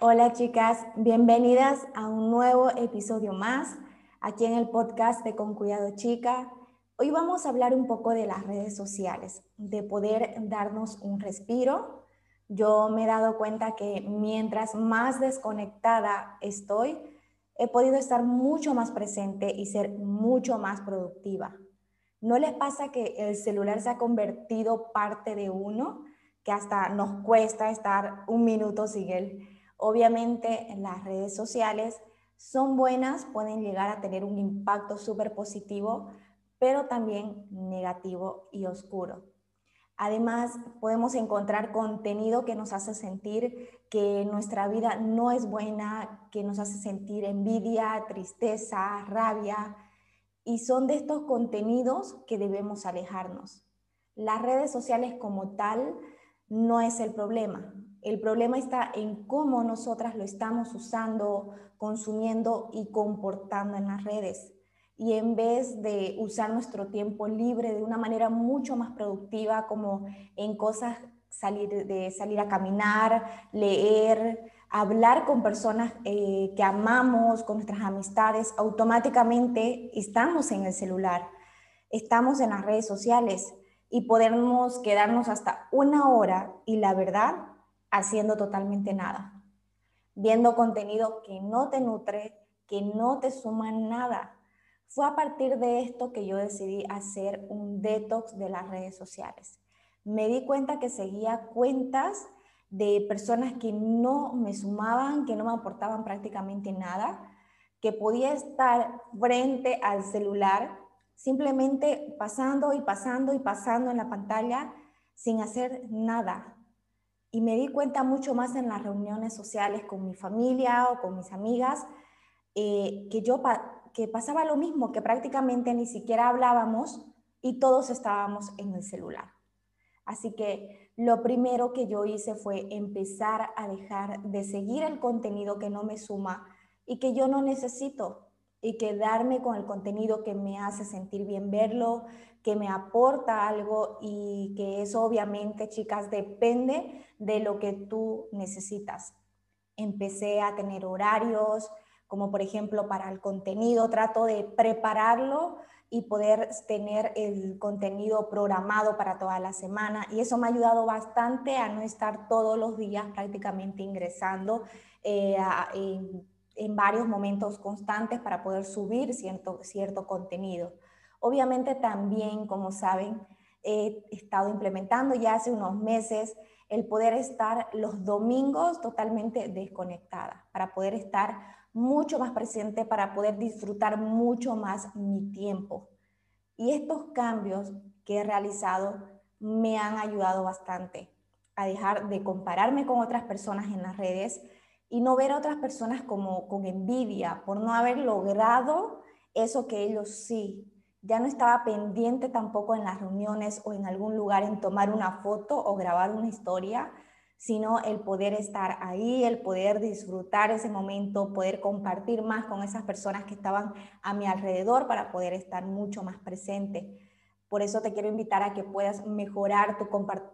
Hola chicas, bienvenidas a un nuevo episodio más aquí en el podcast de Con Cuidado Chica. Hoy vamos a hablar un poco de las redes sociales, de poder darnos un respiro. Yo me he dado cuenta que mientras más desconectada estoy, he podido estar mucho más presente y ser mucho más productiva. ¿No les pasa que el celular se ha convertido parte de uno, que hasta nos cuesta estar un minuto sin él? Obviamente las redes sociales son buenas, pueden llegar a tener un impacto súper positivo, pero también negativo y oscuro. Además, podemos encontrar contenido que nos hace sentir que nuestra vida no es buena, que nos hace sentir envidia, tristeza, rabia, y son de estos contenidos que debemos alejarnos. Las redes sociales como tal no es el problema. El problema está en cómo nosotras lo estamos usando, consumiendo y comportando en las redes. Y en vez de usar nuestro tiempo libre de una manera mucho más productiva, como en cosas salir, de salir a caminar, leer, hablar con personas eh, que amamos, con nuestras amistades, automáticamente estamos en el celular, estamos en las redes sociales y podemos quedarnos hasta una hora y la verdad haciendo totalmente nada, viendo contenido que no te nutre, que no te suma nada. Fue a partir de esto que yo decidí hacer un detox de las redes sociales. Me di cuenta que seguía cuentas de personas que no me sumaban, que no me aportaban prácticamente nada, que podía estar frente al celular simplemente pasando y pasando y pasando en la pantalla sin hacer nada, y me di cuenta mucho más en las reuniones sociales con mi familia o con mis amigas, eh, que yo que pasaba lo mismo, que prácticamente ni siquiera hablábamos y todos estábamos en el celular. Así que lo primero que yo hice fue empezar a dejar de seguir el contenido que no me suma y que yo no necesito y quedarme con el contenido que me hace sentir bien verlo, que me aporta algo y que eso obviamente, chicas, depende de lo que tú necesitas. Empecé a tener horarios, como por ejemplo para el contenido, trato de prepararlo y poder tener el contenido programado para toda la semana. Y eso me ha ayudado bastante a no estar todos los días prácticamente ingresando eh, en en varios momentos constantes para poder subir cierto, cierto contenido. Obviamente también, como saben, he estado implementando ya hace unos meses el poder estar los domingos totalmente desconectada, para poder estar mucho más presente, para poder disfrutar mucho más mi tiempo. Y estos cambios que he realizado me han ayudado bastante a dejar de compararme con otras personas en las redes, y no ver a otras personas como con envidia por no haber logrado eso que ellos sí. Ya no estaba pendiente tampoco en las reuniones o en algún lugar en tomar una foto o grabar una historia, sino el poder estar ahí, el poder disfrutar ese momento, poder compartir más con esas personas que estaban a mi alrededor para poder estar mucho más presente. Por eso te quiero invitar a que puedas mejorar tu,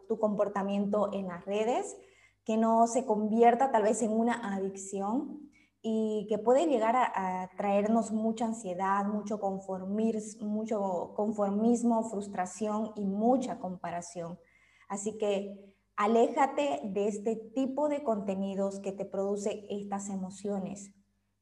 tu comportamiento en las redes, que no se convierta tal vez en una adicción y que puede llegar a, traernos mucha ansiedad, mucho, mucho conformismo, frustración y mucha comparación. Así que aléjate de este tipo de contenidos que te produce estas emociones.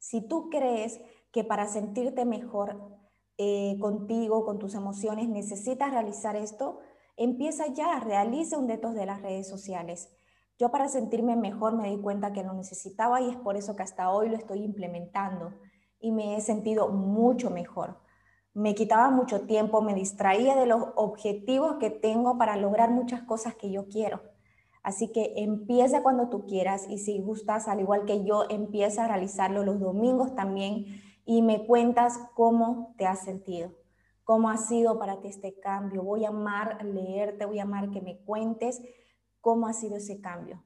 Si tú crees que para sentirte mejor eh, contigo, con tus emociones, necesitas realizar esto, empieza ya, realiza un detox de las redes sociales yo para sentirme mejor me di cuenta que lo necesitaba y es por eso que hasta hoy lo estoy implementando y me he sentido mucho mejor. Me quitaba mucho tiempo, me distraía de los objetivos que tengo para lograr muchas cosas que yo quiero. Así que empieza cuando tú quieras y si gustas, al igual que yo, empieza a realizarlo los domingos también y me cuentas cómo te has sentido, cómo ha sido para ti este cambio. Voy a amar leerte, voy a amar que me cuentes cómo ha sido ese cambio.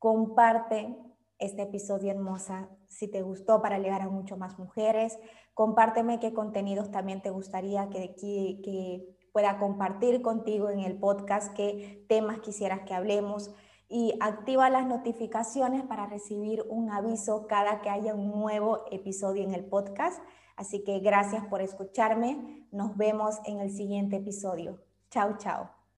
Comparte este episodio hermosa si te gustó para llegar a mucho más mujeres. Compárteme qué contenidos también te gustaría que, que, pueda compartir contigo en el podcast, qué temas quisieras que hablemos y activa las notificaciones para recibir un aviso cada que haya un nuevo episodio en el podcast. Así que gracias por escucharme. Nos vemos en el siguiente episodio. Chao, chao.